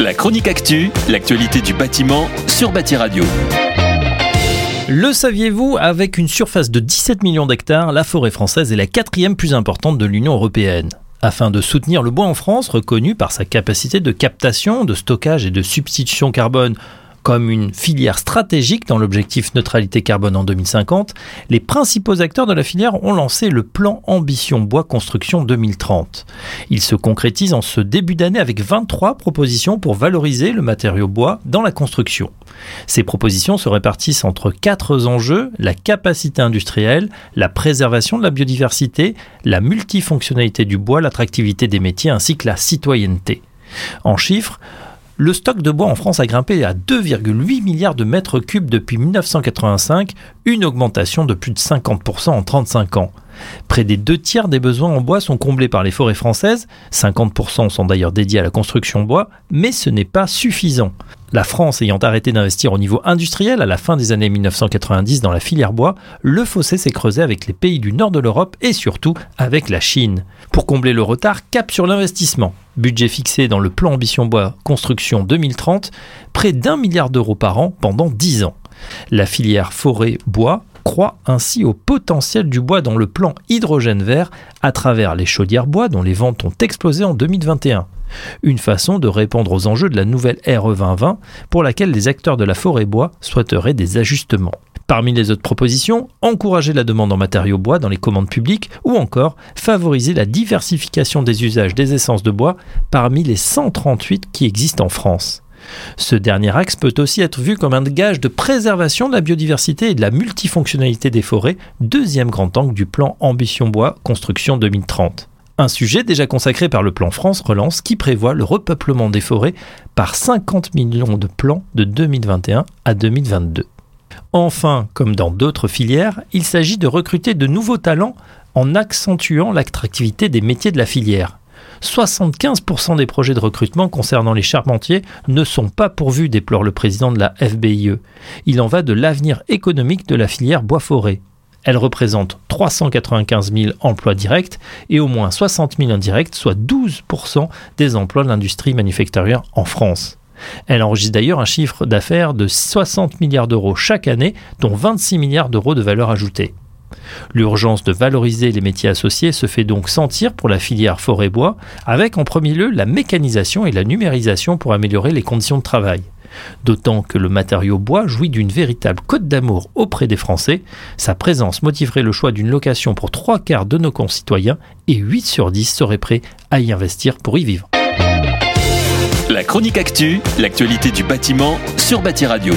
La chronique actu, l'actualité du bâtiment sur Bâti Radio. Le saviez-vous, avec une surface de 17 millions d'hectares, la forêt française est la quatrième plus importante de l'Union européenne. Afin de soutenir le bois en France, reconnu par sa capacité de captation, de stockage et de substitution carbone comme une filière stratégique dans l'objectif neutralité carbone en 2050, les principaux acteurs de la filière ont lancé le plan Ambition Bois Construction 2030. Il se concrétise en ce début d'année avec 23 propositions pour valoriser le matériau bois dans la construction. Ces propositions se répartissent entre quatre enjeux, la capacité industrielle, la préservation de la biodiversité, la multifonctionnalité du bois, l'attractivité des métiers ainsi que la citoyenneté. En chiffres, le stock de bois en France a grimpé à 2,8 milliards de mètres cubes depuis 1985, une augmentation de plus de 50% en 35 ans. Près des deux tiers des besoins en bois sont comblés par les forêts françaises, 50% sont d'ailleurs dédiés à la construction bois, mais ce n'est pas suffisant. La France ayant arrêté d'investir au niveau industriel à la fin des années 1990 dans la filière bois, le fossé s'est creusé avec les pays du nord de l'Europe et surtout avec la Chine. Pour combler le retard, cap sur l'investissement. Budget fixé dans le plan Ambition Bois Construction 2030, près d'un milliard d'euros par an pendant 10 ans. La filière forêt-bois croit ainsi au potentiel du bois dans le plan hydrogène vert à travers les chaudières bois dont les ventes ont explosé en 2021. Une façon de répondre aux enjeux de la nouvelle RE 2020 pour laquelle les acteurs de la forêt bois souhaiteraient des ajustements. Parmi les autres propositions, encourager la demande en matériaux bois dans les commandes publiques ou encore favoriser la diversification des usages des essences de bois parmi les 138 qui existent en France. Ce dernier axe peut aussi être vu comme un gage de préservation de la biodiversité et de la multifonctionnalité des forêts, deuxième grand angle du plan Ambition Bois Construction 2030. Un sujet déjà consacré par le plan France Relance qui prévoit le repeuplement des forêts par 50 millions de plants de 2021 à 2022. Enfin, comme dans d'autres filières, il s'agit de recruter de nouveaux talents en accentuant l'attractivité des métiers de la filière. 75% des projets de recrutement concernant les charpentiers ne sont pas pourvus, déplore le président de la FBIE. Il en va de l'avenir économique de la filière bois-forêt. Elle représente 395 000 emplois directs et au moins 60 000 indirects, soit 12% des emplois de l'industrie manufacturière en France. Elle enregistre d'ailleurs un chiffre d'affaires de 60 milliards d'euros chaque année, dont 26 milliards d'euros de valeur ajoutée. L'urgence de valoriser les métiers associés se fait donc sentir pour la filière forêt-bois, avec en premier lieu la mécanisation et la numérisation pour améliorer les conditions de travail. D'autant que le matériau bois jouit d'une véritable cote d'amour auprès des Français. Sa présence motiverait le choix d'une location pour trois quarts de nos concitoyens et 8 sur 10 seraient prêts à y investir pour y vivre. La chronique actu, l'actualité du bâtiment sur Bâti Radio.